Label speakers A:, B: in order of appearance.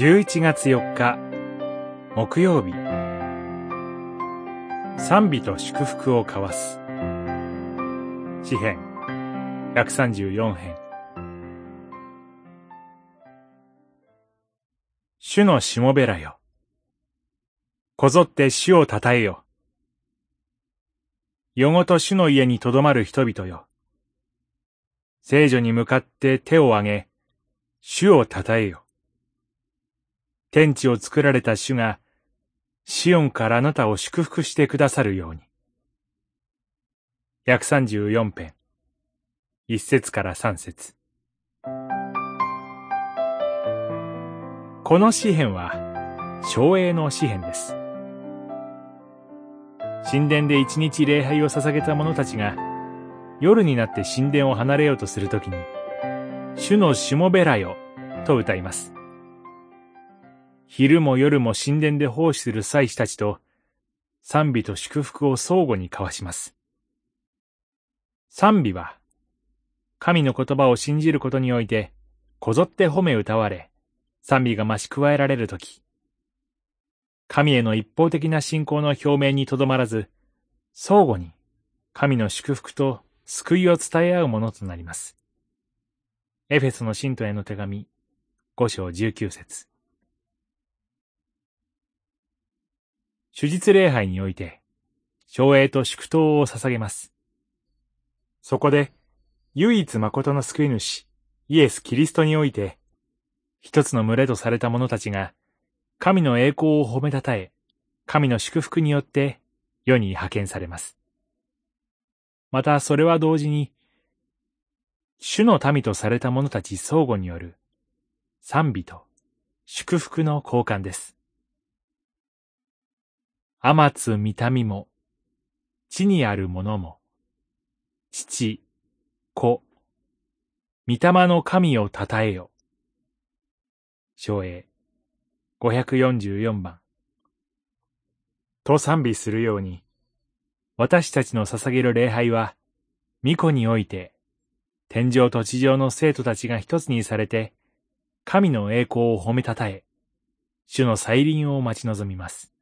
A: 11月4日木曜日。賛美と祝福を交わす。詩編。134編。主のしもべらよ。こぞって主をたたえよ。夜ごと主の家にとどまる人々よ。聖女に向かって手を挙げ主をたたえよ。天地を作られた主が、シオンからあなたを祝福してくださるように。134編、一節から三節。この詩篇は、昭栄の詩篇です。神殿で一日礼拝を捧げた者たちが、夜になって神殿を離れようとするときに、主のしもべらよ、と歌います。昼も夜も神殿で奉仕する祭司たちと、賛美と祝福を相互に交わします。賛美は、神の言葉を信じることにおいて、こぞって褒め歌われ、賛美が増し加えられるとき、神への一方的な信仰の表明にとどまらず、相互に神の祝福と救いを伝え合うものとなります。エフェスの信徒への手紙、五章十九節手術礼拝において、昭栄と祝祷を捧げます。そこで、唯一誠の救い主、イエス・キリストにおいて、一つの群れとされた者たちが、神の栄光を褒めたたえ、神の祝福によって世に派遣されます。またそれは同時に、主の民とされた者たち相互による賛美と祝福の交換です。天津見たみも、地にあるものも、父、子、御霊の神をたたえよ。昭栄、544番。と賛美するように、私たちの捧げる礼拝は、巫女において、天上と地上の生徒たちが一つにされて、神の栄光を褒めたたえ、主の再臨を待ち望みます。